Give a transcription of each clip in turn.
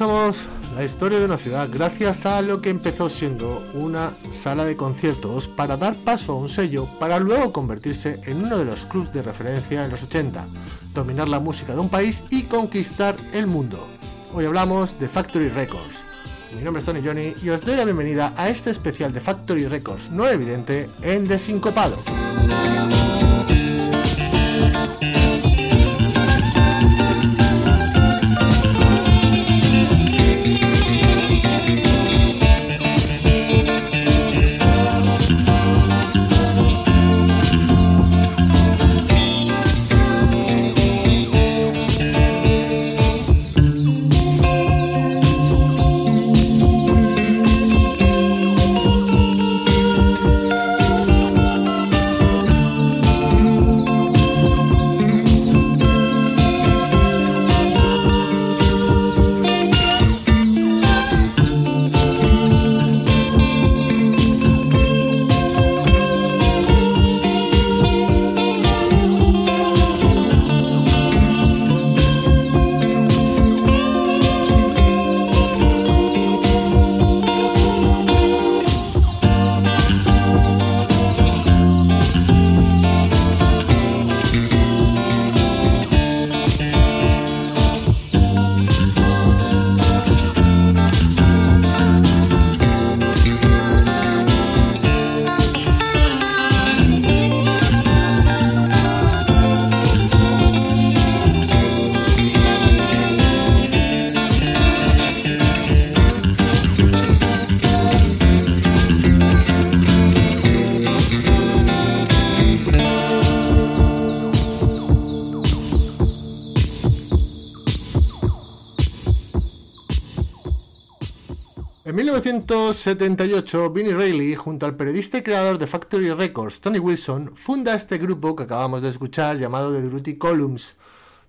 repasamos la historia de una ciudad gracias a lo que empezó siendo una sala de conciertos para dar paso a un sello para luego convertirse en uno de los clubs de referencia en los 80, dominar la música de un país y conquistar el mundo. Hoy hablamos de Factory Records. Mi nombre es Tony Johnny y os doy la bienvenida a este especial de Factory Records no evidente en Desincopado. 1978, Vinnie Reilly, junto al periodista y creador de Factory Records, Tony Wilson, funda este grupo que acabamos de escuchar llamado The Druty Columns,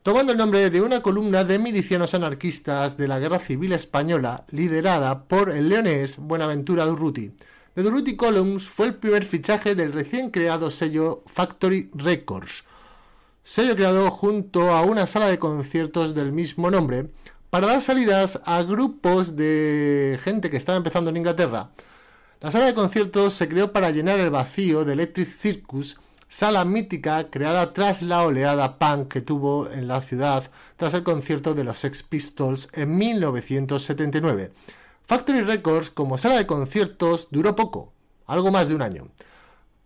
tomando el nombre de una columna de milicianos anarquistas de la Guerra Civil Española, liderada por el leonés Buenaventura Durruti. The Durruti Columns fue el primer fichaje del recién creado sello Factory Records, sello creado junto a una sala de conciertos del mismo nombre, para dar salidas a grupos de gente que estaba empezando en Inglaterra. La sala de conciertos se creó para llenar el vacío de Electric Circus, sala mítica creada tras la oleada punk que tuvo en la ciudad tras el concierto de los Sex Pistols en 1979. Factory Records como sala de conciertos duró poco, algo más de un año,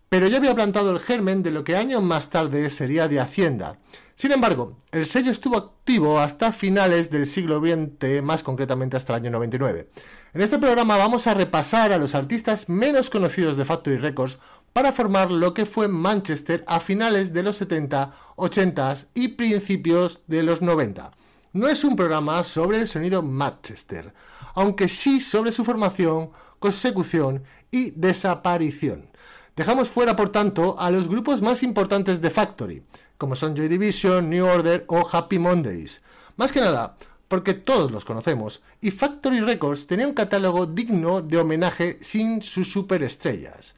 pero ya había plantado el germen de lo que años más tarde sería de Hacienda, sin embargo, el sello estuvo activo hasta finales del siglo XX, más concretamente hasta el año 99. En este programa vamos a repasar a los artistas menos conocidos de Factory Records para formar lo que fue Manchester a finales de los 70, 80 y principios de los 90. No es un programa sobre el sonido Manchester, aunque sí sobre su formación, consecución y desaparición. Dejamos fuera, por tanto, a los grupos más importantes de Factory, como son Joy Division, New Order o Happy Mondays. Más que nada, porque todos los conocemos, y Factory Records tenía un catálogo digno de homenaje sin sus superestrellas.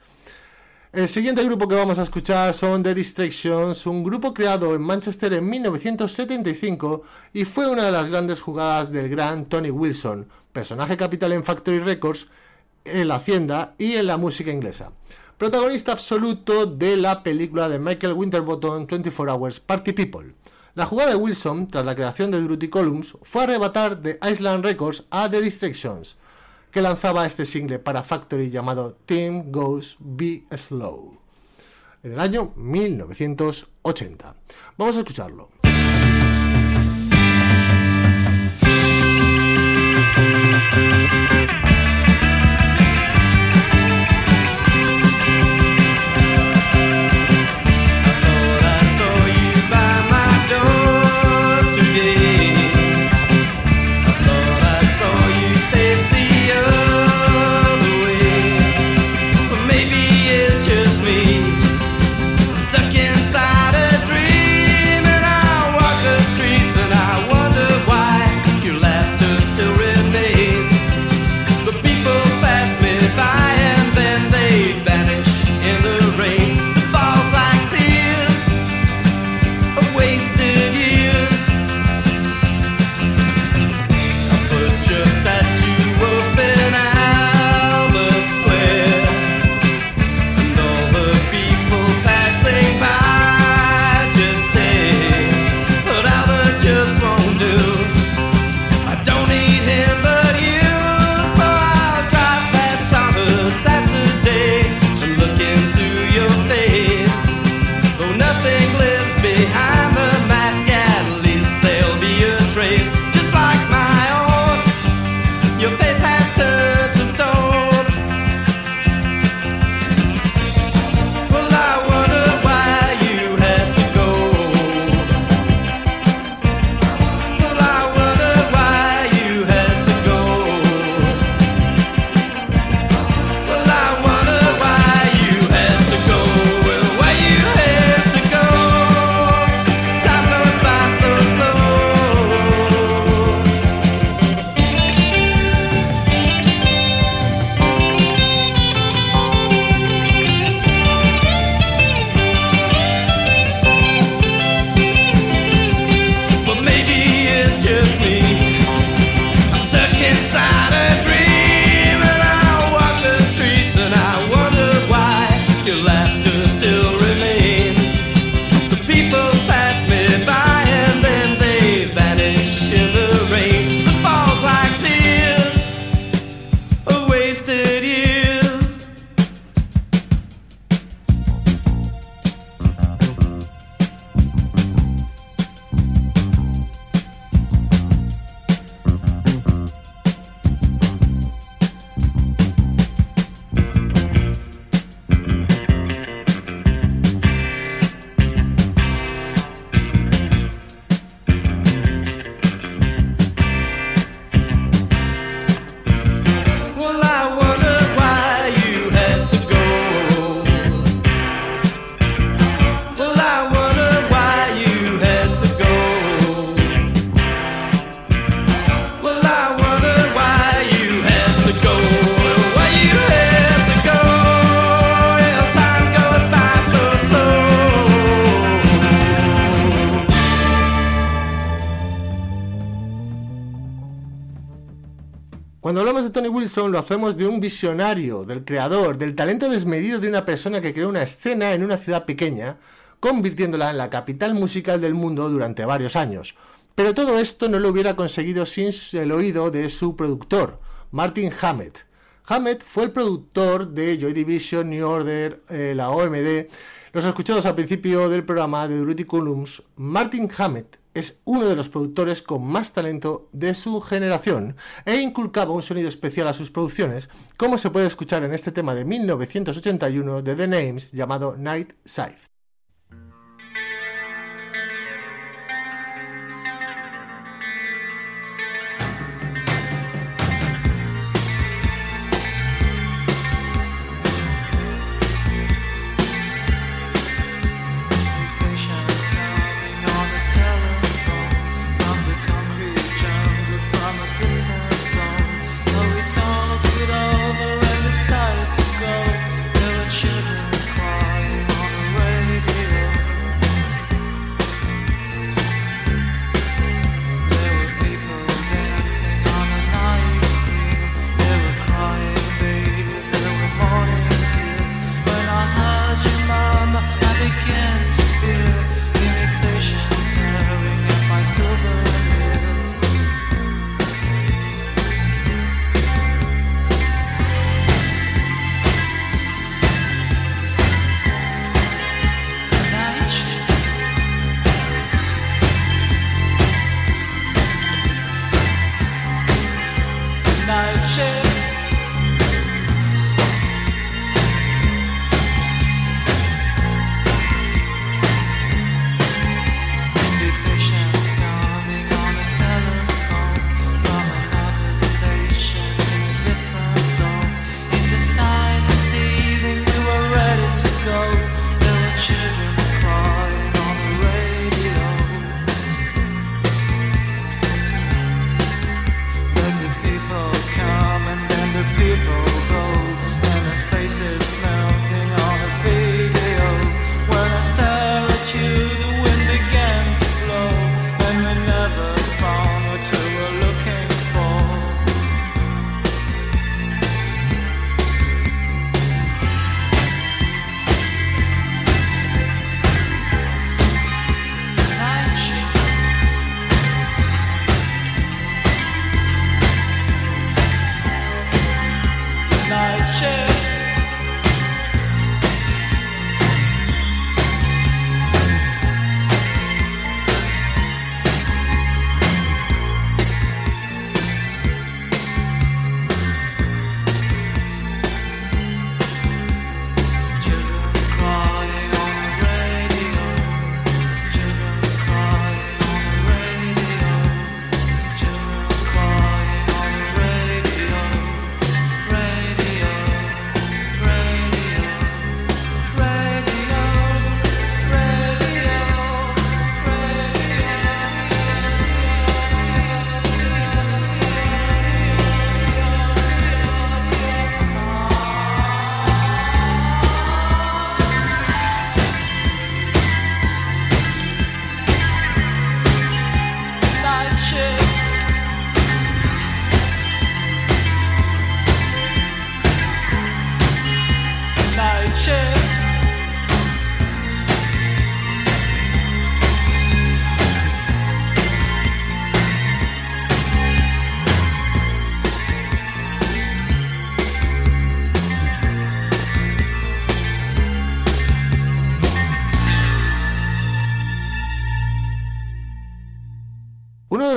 El siguiente grupo que vamos a escuchar son The Distractions, un grupo creado en Manchester en 1975 y fue una de las grandes jugadas del gran Tony Wilson, personaje capital en Factory Records, en la hacienda y en la música inglesa protagonista absoluto de la película de Michael Winterbottom 24 Hours Party People. La jugada de Wilson, tras la creación de Duty Columns, fue arrebatar de Island Records a The Distractions, que lanzaba este single para Factory llamado Team Goes Be Slow, en el año 1980. Vamos a escucharlo. Cuando hablamos de Tony Wilson lo hacemos de un visionario, del creador, del talento desmedido de una persona que creó una escena en una ciudad pequeña, convirtiéndola en la capital musical del mundo durante varios años. Pero todo esto no lo hubiera conseguido sin el oído de su productor, Martin Hammett. Hammett fue el productor de Joy Division, New Order, eh, la OMD. Los escuchados al principio del programa de Durutti Columns, Martin Hammett es uno de los productores con más talento de su generación e inculcaba un sonido especial a sus producciones, como se puede escuchar en este tema de 1981 de The Names llamado Night Scythe.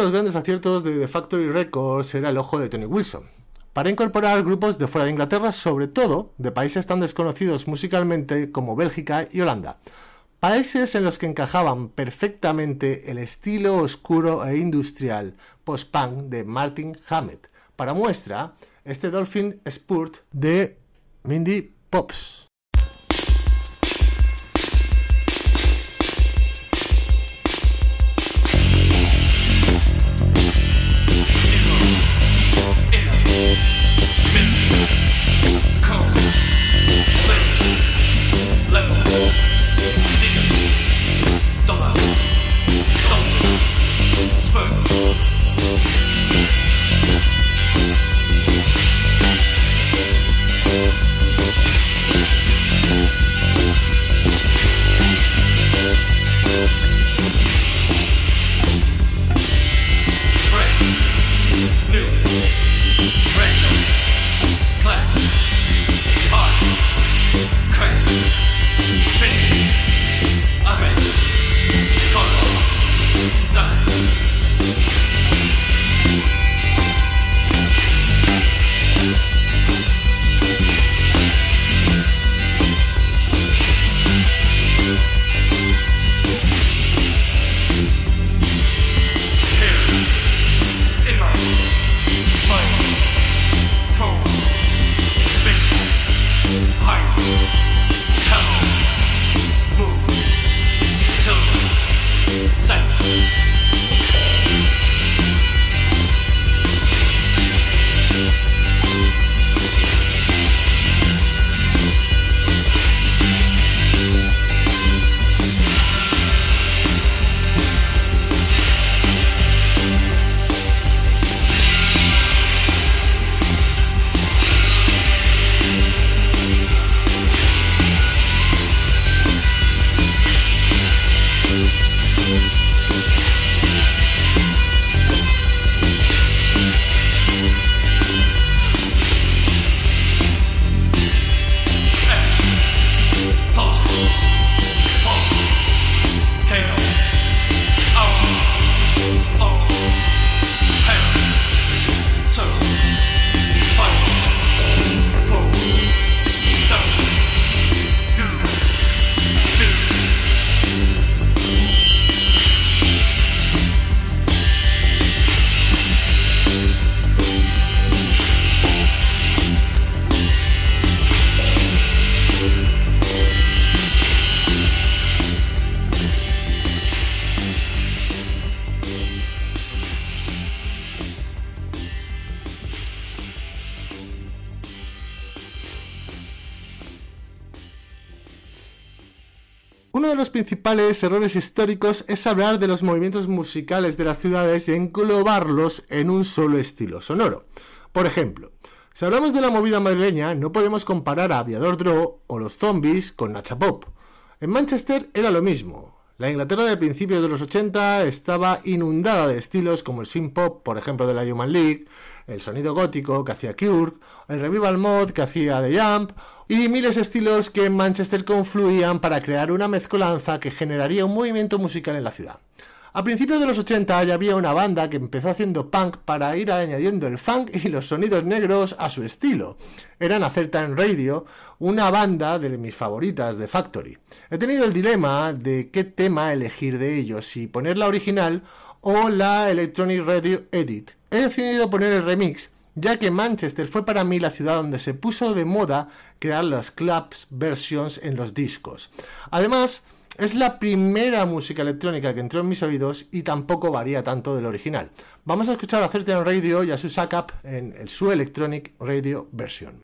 Grandes aciertos de The Factory Records era el ojo de Tony Wilson, para incorporar grupos de fuera de Inglaterra, sobre todo de países tan desconocidos musicalmente como Bélgica y Holanda. Países en los que encajaban perfectamente el estilo oscuro e industrial post-punk de Martin Hammett. Para muestra, este Dolphin Spurt de Mindy Pops. Principales errores históricos es hablar de los movimientos musicales de las ciudades y englobarlos en un solo estilo sonoro. Por ejemplo, si hablamos de la movida madrileña, no podemos comparar a Aviador Draw o los zombies con Nacha Pop. En Manchester era lo mismo. La Inglaterra de principios de los 80 estaba inundada de estilos como el synth pop, por ejemplo, de la Human League, el sonido gótico que hacía Cure, el revival mod que hacía The Jump, y miles de estilos que en Manchester confluían para crear una mezcolanza que generaría un movimiento musical en la ciudad. A principios de los 80 ya había una banda que empezó haciendo punk para ir añadiendo el funk y los sonidos negros a su estilo. Eran en Radio, una banda de mis favoritas de Factory. He tenido el dilema de qué tema elegir de ellos, si poner la original o la Electronic Radio Edit. He decidido poner el remix, ya que Manchester fue para mí la ciudad donde se puso de moda crear las clubs versions en los discos. Además, es la primera música electrónica que entró en mis oídos y tampoco varía tanto del original. Vamos a escuchar a Certain Radio y a su Up en su Electronic Radio version.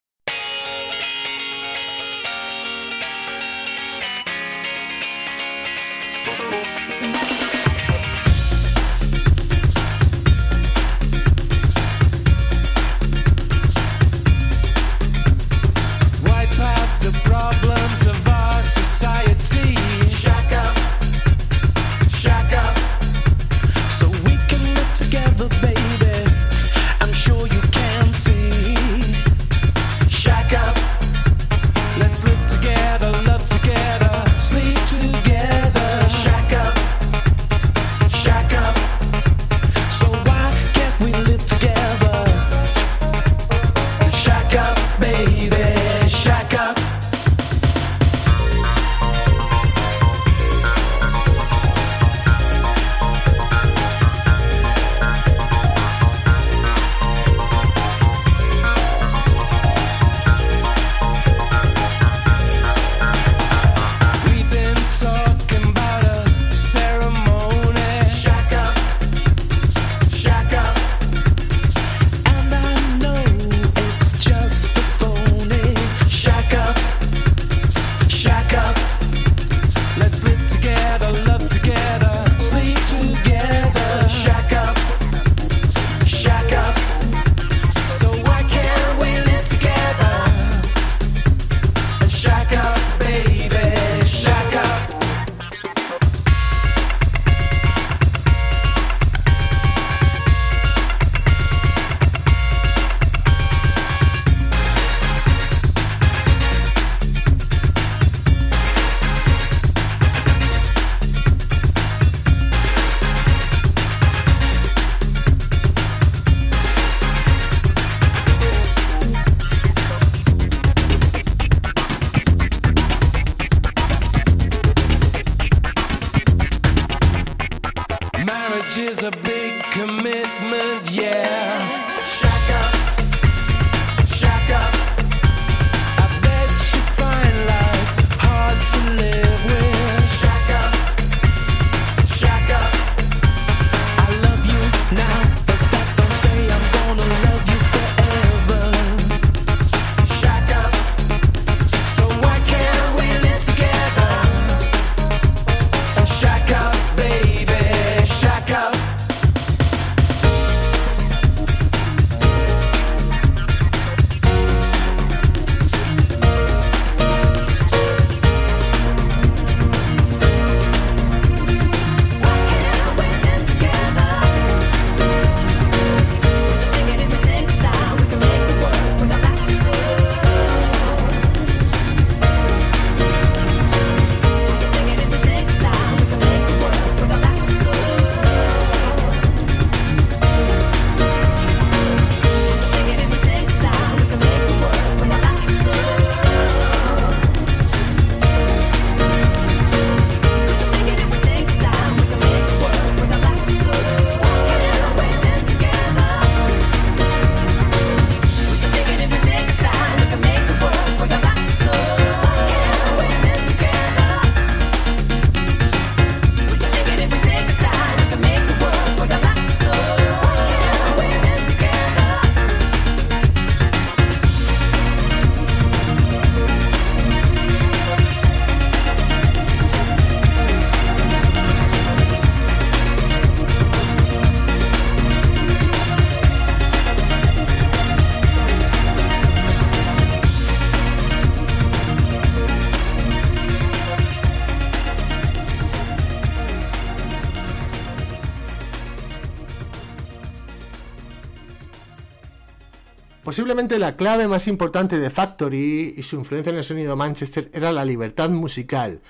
Posiblemente la clave más importante de Factory y su influencia en el sonido Manchester era la libertad musical,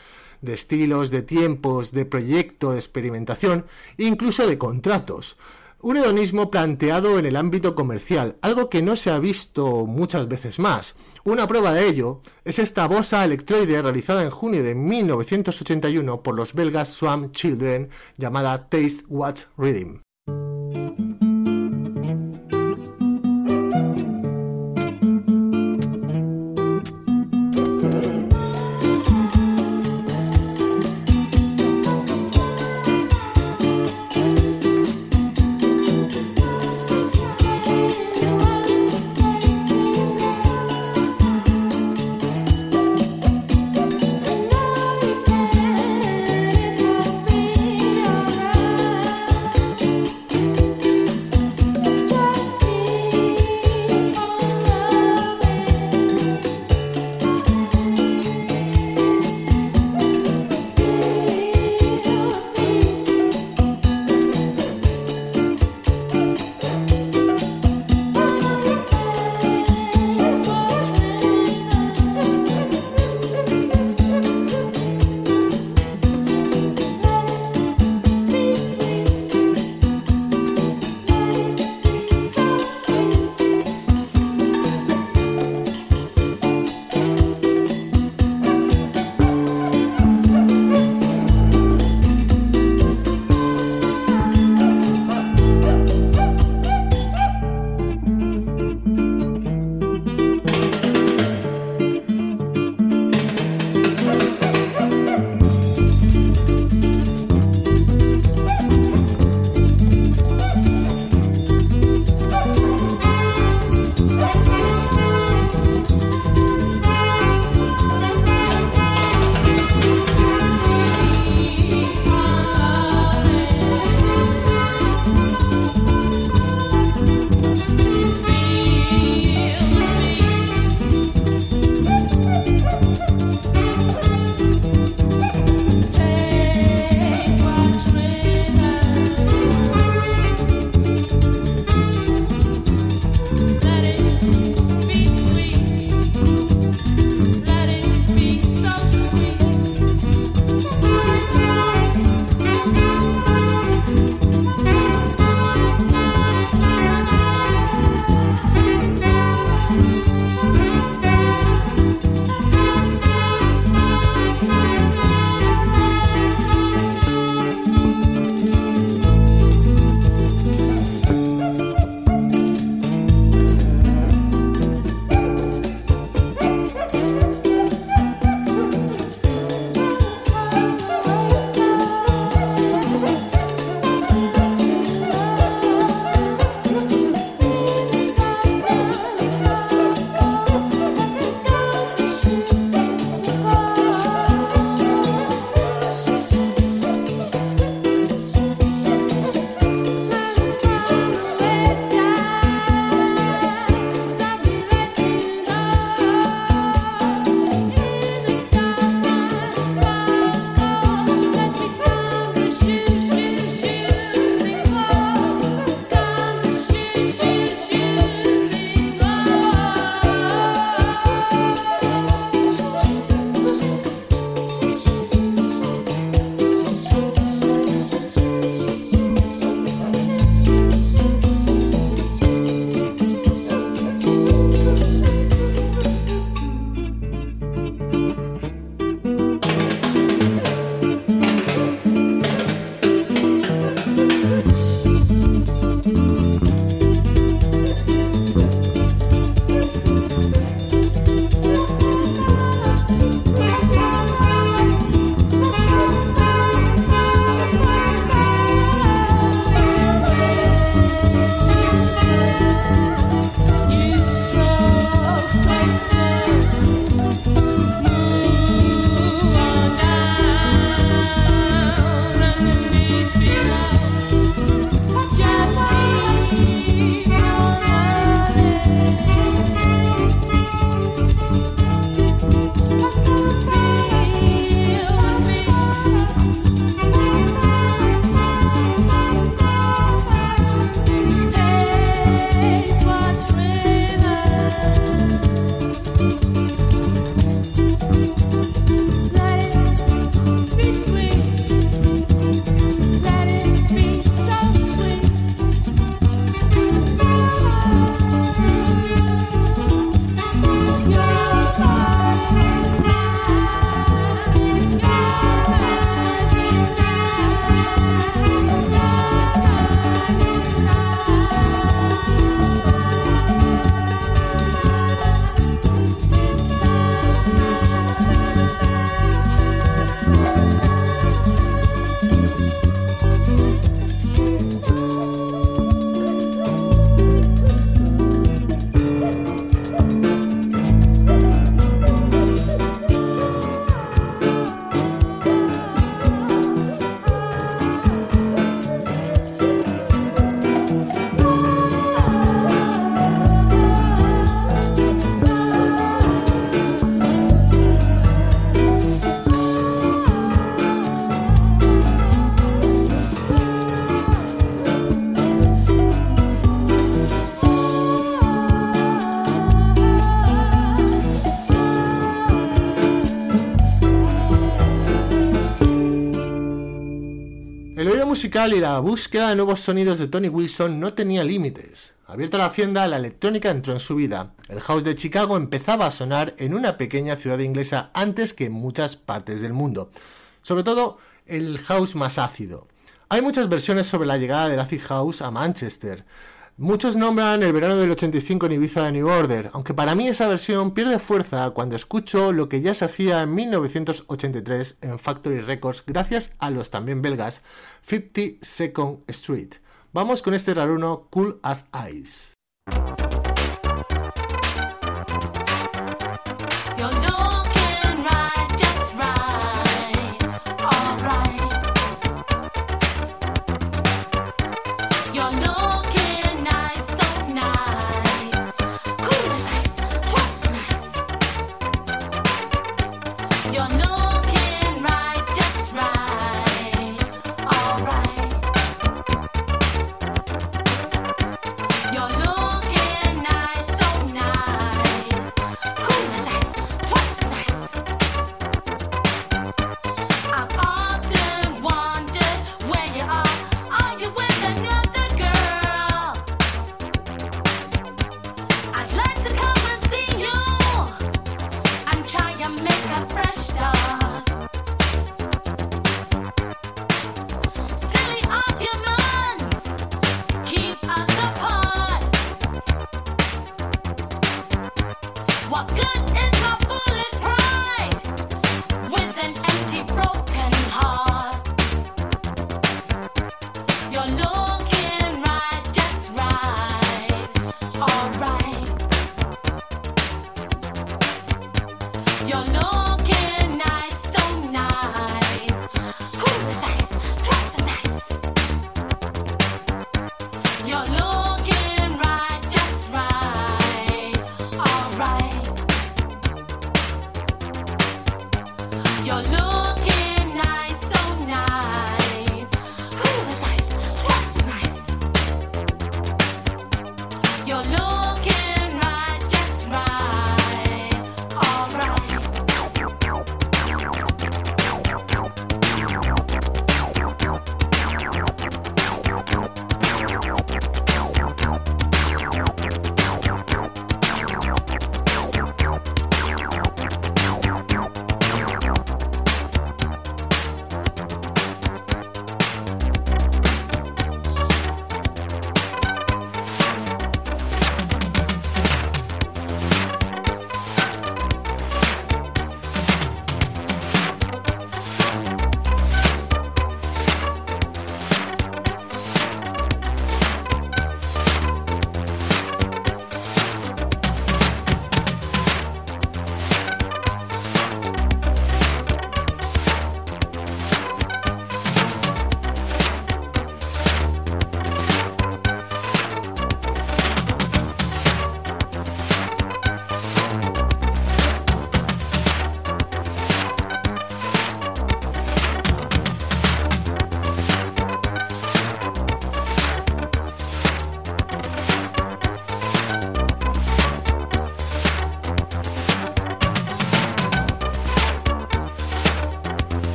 de estilos, de tiempos, de proyecto, de experimentación incluso de contratos. Un hedonismo planteado en el ámbito comercial, algo que no se ha visto muchas veces más. Una prueba de ello es esta bosa electroide realizada en junio de 1981 por los belgas Swam Children llamada Taste Watch Rhythm. Y la búsqueda de nuevos sonidos de Tony Wilson no tenía límites. Abierta la hacienda, la electrónica entró en su vida. El house de Chicago empezaba a sonar en una pequeña ciudad inglesa antes que en muchas partes del mundo. Sobre todo el house más ácido. Hay muchas versiones sobre la llegada del acid house a Manchester. Muchos nombran el verano del 85 en Ibiza de New Order, aunque para mí esa versión pierde fuerza cuando escucho lo que ya se hacía en 1983 en Factory Records gracias a los también belgas 50 Second Street. Vamos con este raruno Cool as Ice.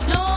no.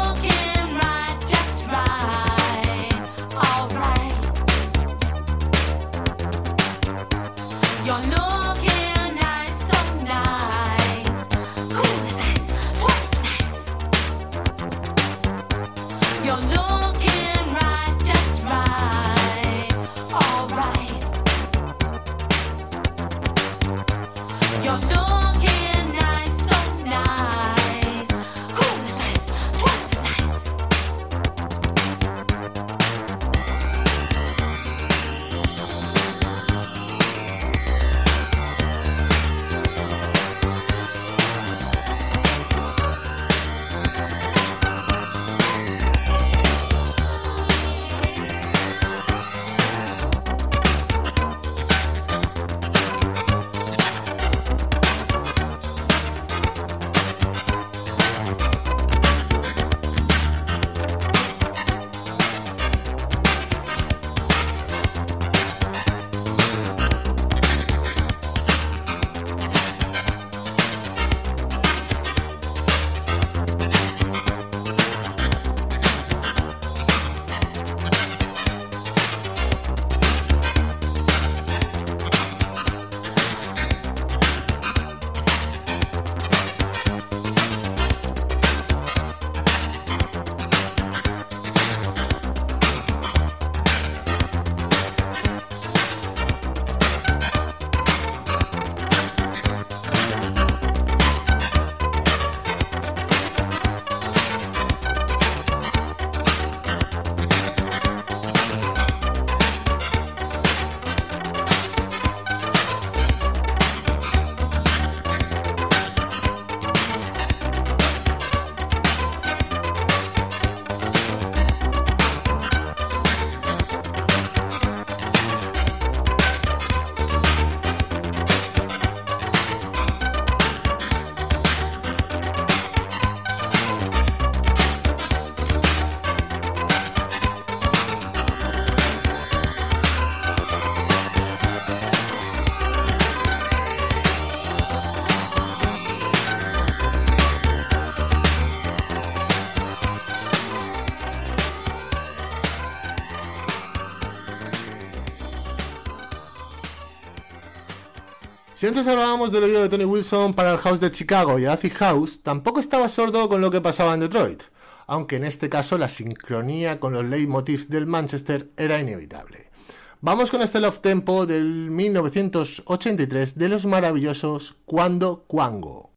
Si antes hablábamos del oído de Tony Wilson para el House de Chicago y el Acid House, tampoco estaba sordo con lo que pasaba en Detroit, aunque en este caso la sincronía con los leitmotivs del Manchester era inevitable. Vamos con este Love Tempo del 1983 de los maravillosos Cuando Cuango.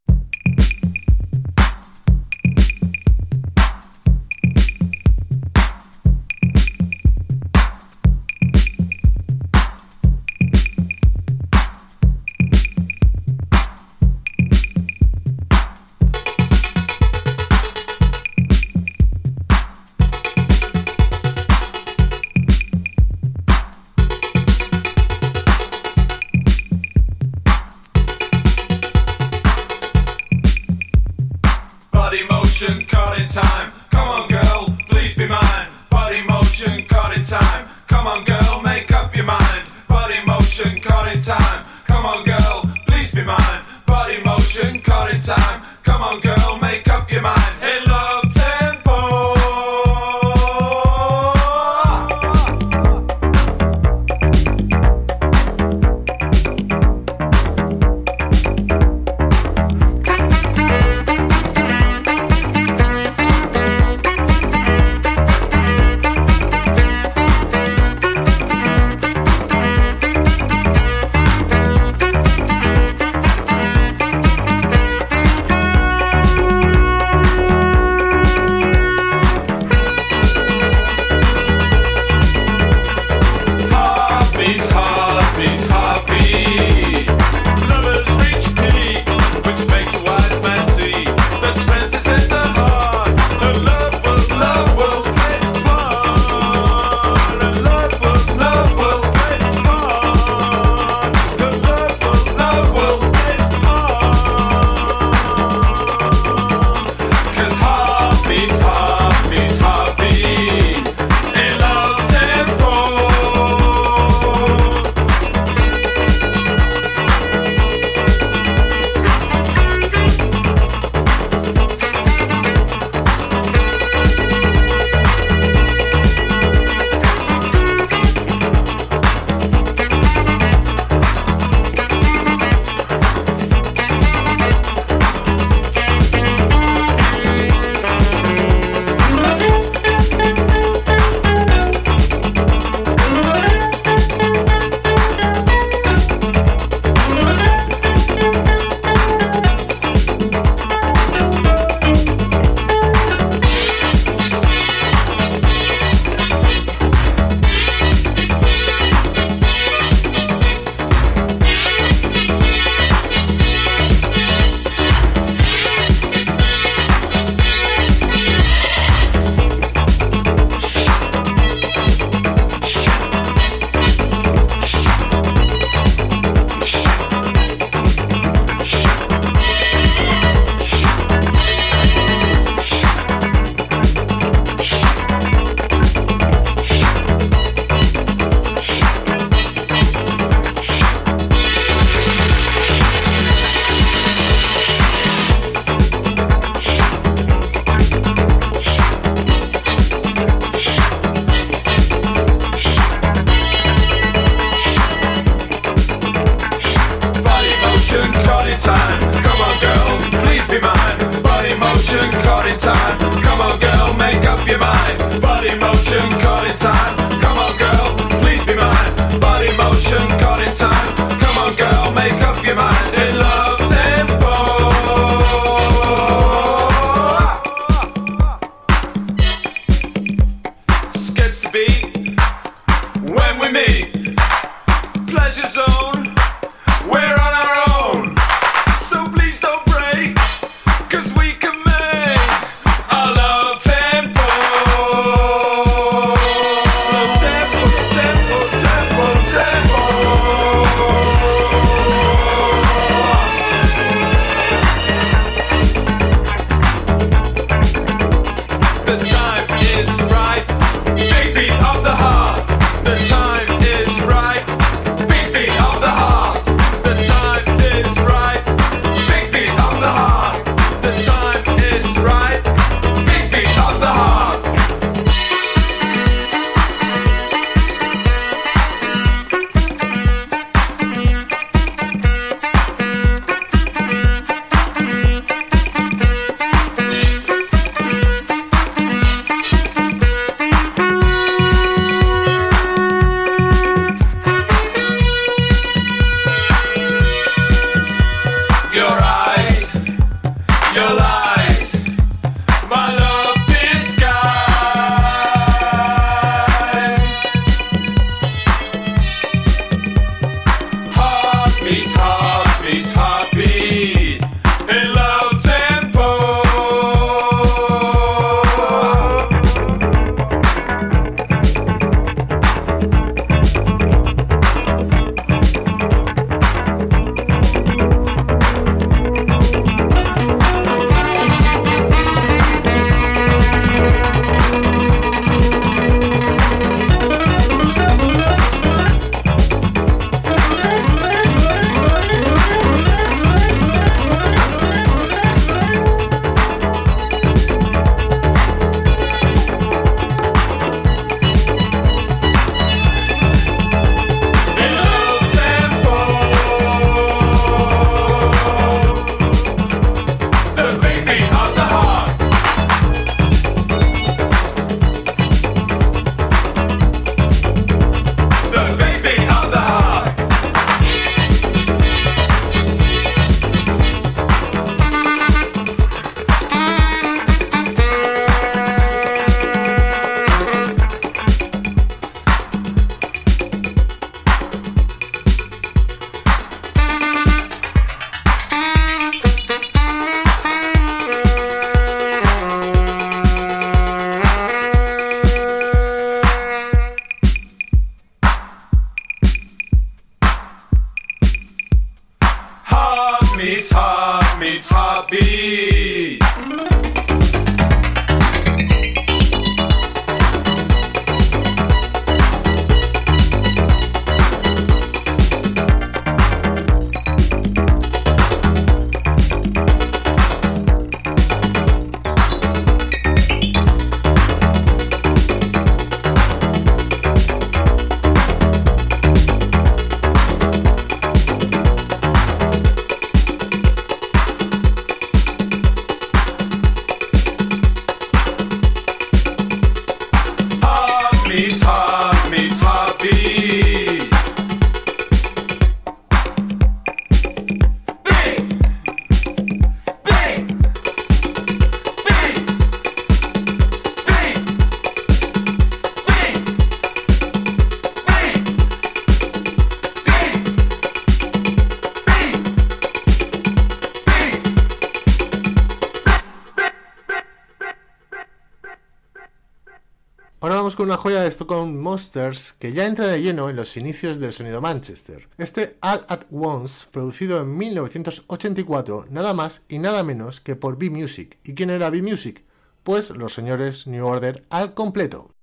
Una joya de Stockholm Monsters que ya entra de lleno en los inicios del sonido Manchester. Este All at Once, producido en 1984, nada más y nada menos que por B-Music. ¿Y quién era B-Music? Pues los señores New Order al completo.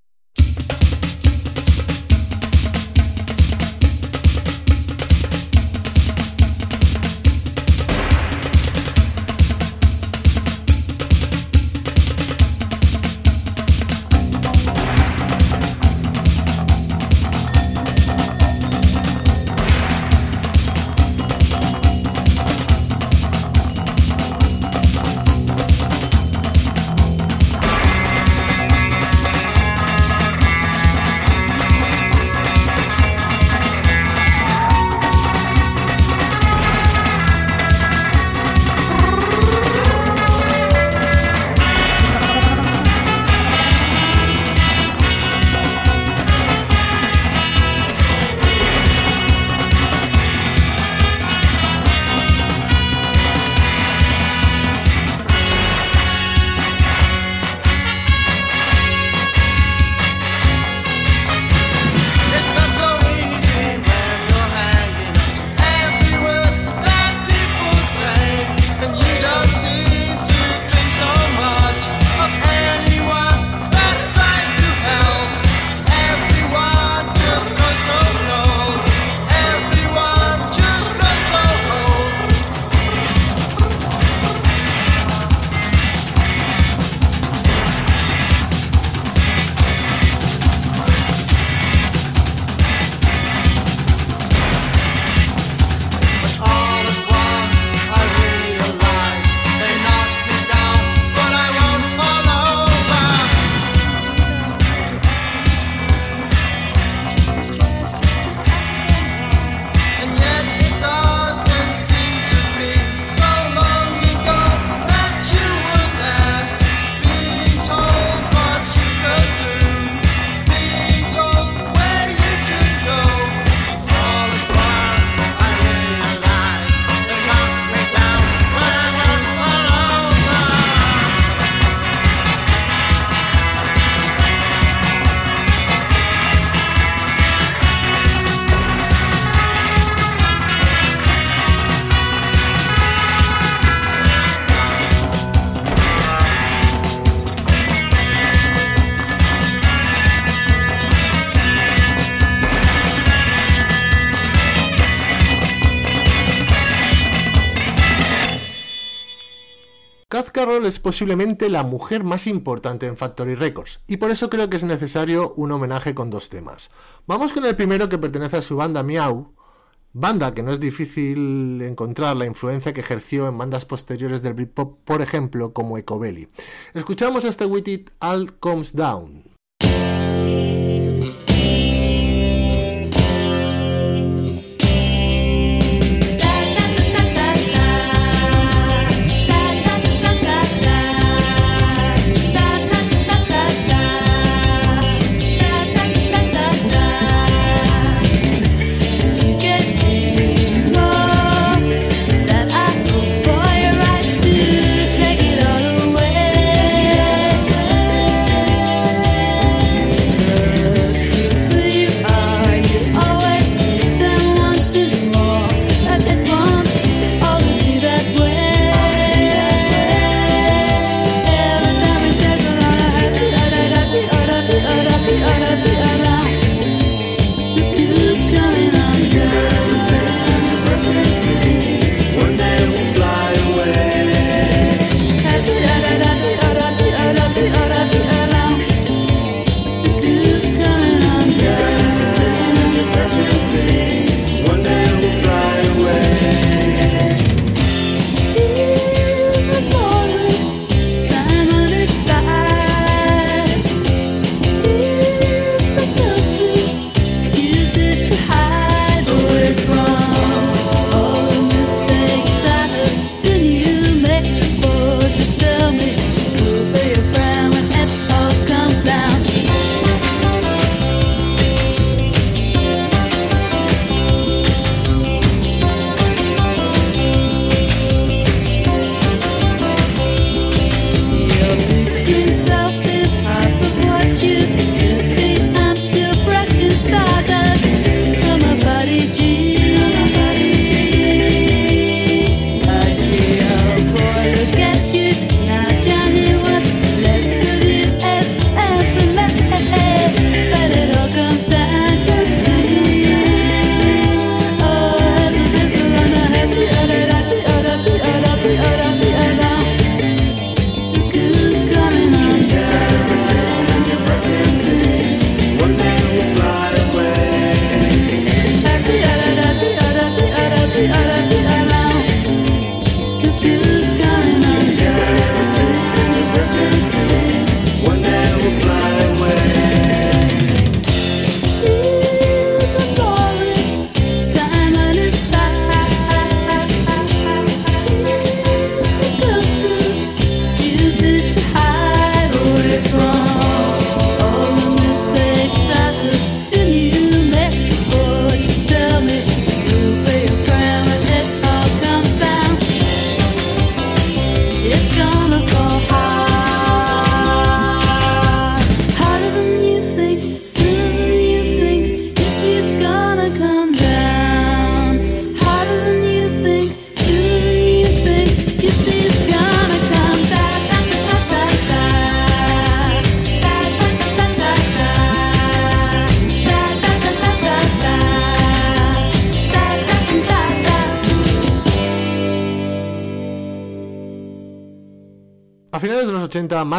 Posiblemente la mujer más importante en Factory Records, y por eso creo que es necesario un homenaje con dos temas. Vamos con el primero que pertenece a su banda Miau, banda que no es difícil encontrar la influencia que ejerció en bandas posteriores del Britpop, por ejemplo, como Ecobelly. Escuchamos este With It All Comes Down.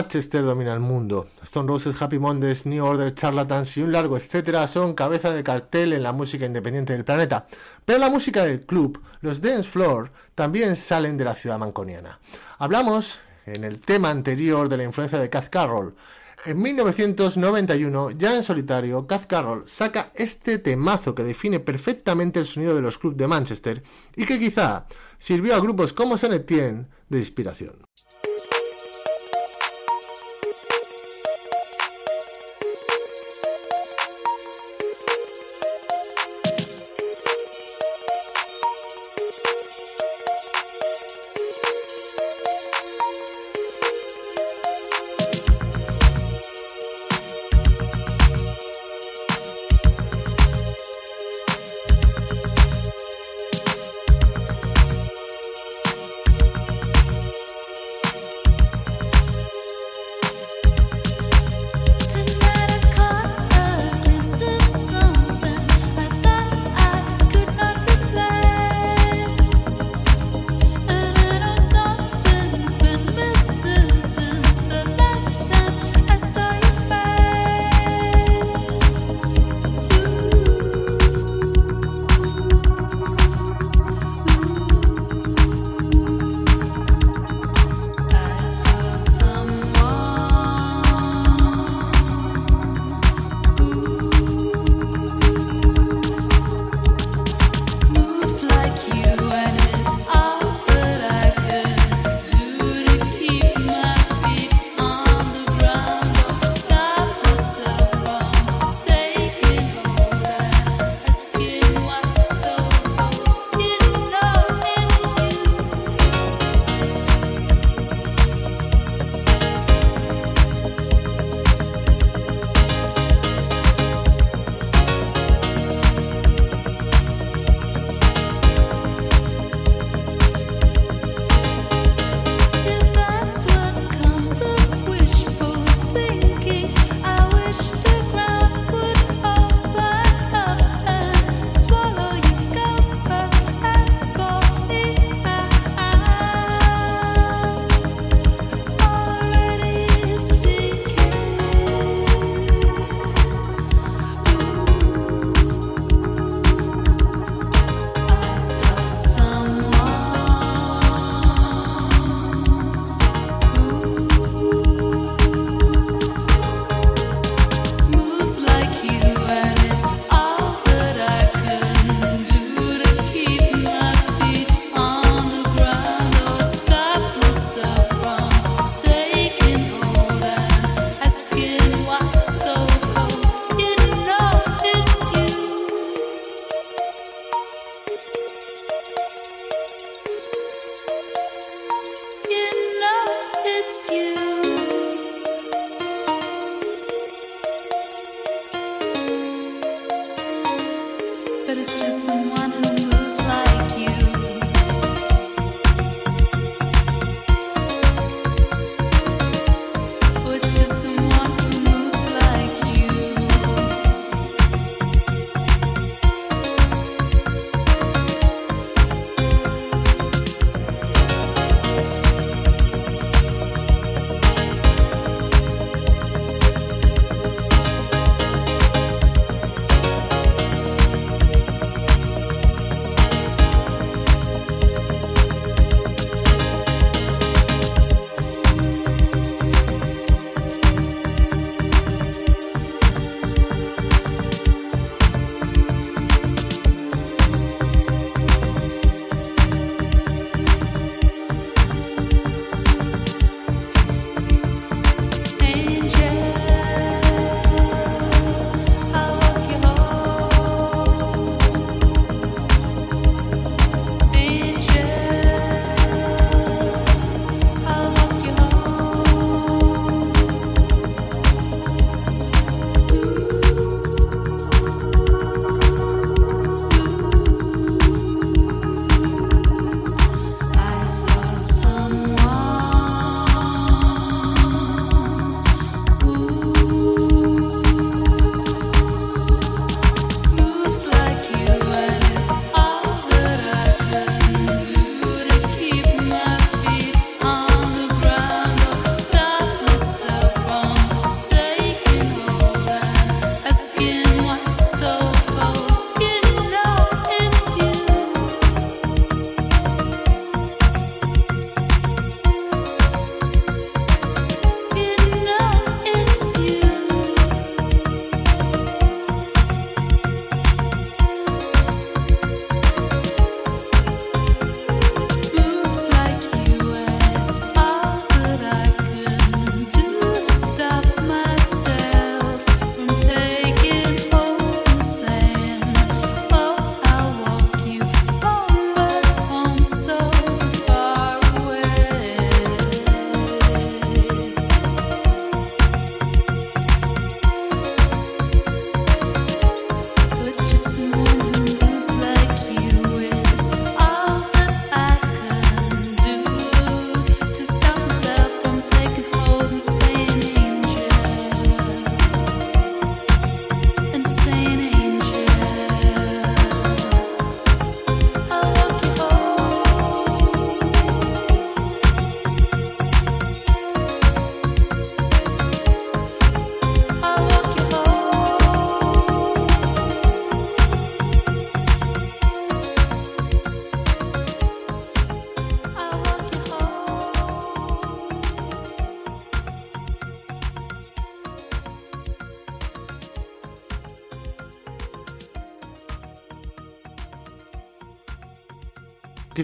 Manchester domina el mundo. Stone Roses, Happy Mondays, New Order, Charlatans y un largo etcétera son cabeza de cartel en la música independiente del planeta. Pero la música del club, los dance floor, también salen de la ciudad manconiana. Hablamos en el tema anterior de la influencia de Kath Carroll. En 1991, ya en solitario, Kath Carroll saca este temazo que define perfectamente el sonido de los clubs de Manchester y que quizá sirvió a grupos como San Etienne de inspiración. you.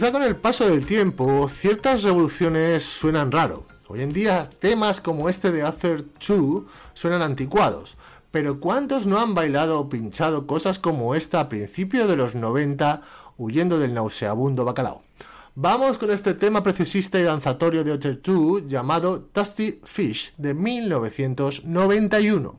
Quizá con el paso del tiempo, ciertas revoluciones suenan raro. Hoy en día, temas como este de After 2 suenan anticuados. Pero ¿cuántos no han bailado o pinchado cosas como esta a principios de los 90 huyendo del nauseabundo bacalao? Vamos con este tema preciosista y danzatorio de After 2 llamado Dusty Fish de 1991.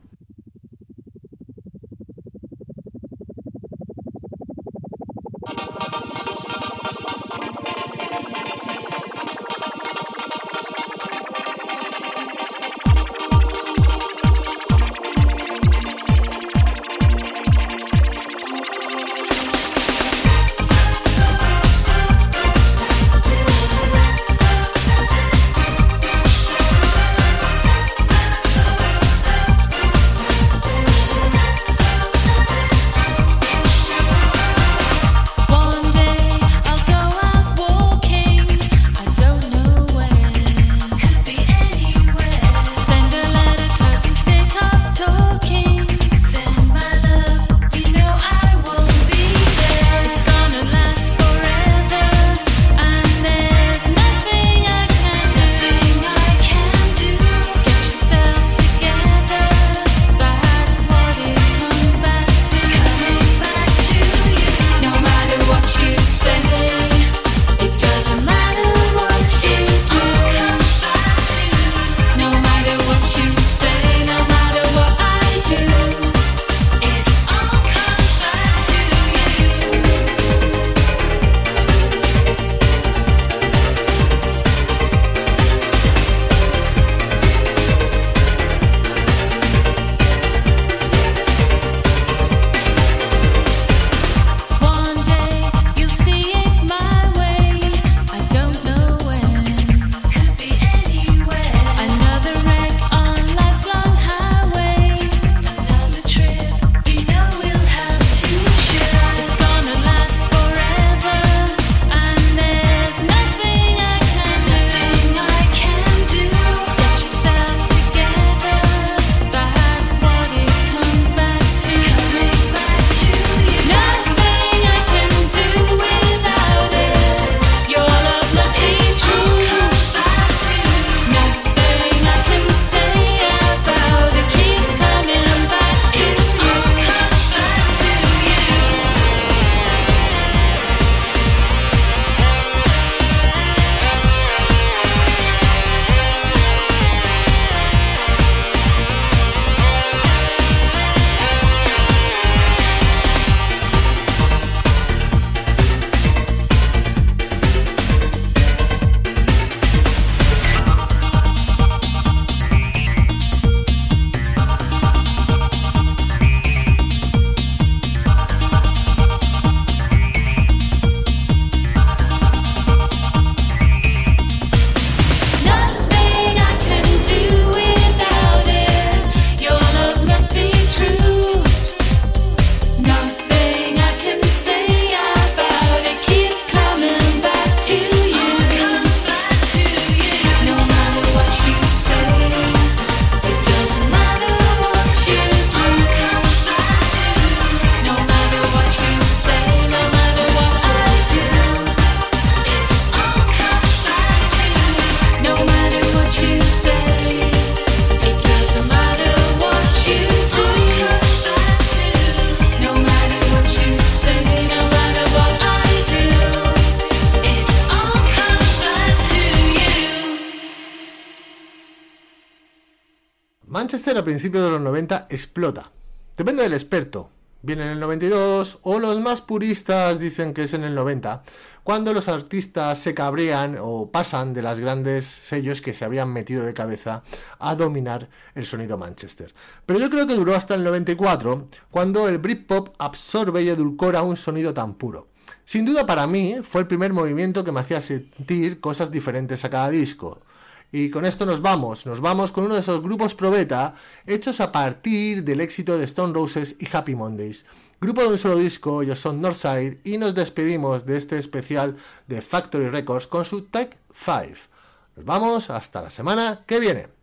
Manchester a principios de los 90 explota. Depende del experto. Viene en el 92 o los más puristas dicen que es en el 90, cuando los artistas se cabrean o pasan de las grandes sellos que se habían metido de cabeza a dominar el sonido Manchester. Pero yo creo que duró hasta el 94, cuando el Britpop absorbe y edulcora un sonido tan puro. Sin duda para mí fue el primer movimiento que me hacía sentir cosas diferentes a cada disco. Y con esto nos vamos, nos vamos con uno de esos grupos probeta hechos a partir del éxito de Stone Roses y Happy Mondays. Grupo de un solo disco, ellos son Northside y nos despedimos de este especial de Factory Records con su Tech 5. Nos vamos hasta la semana que viene.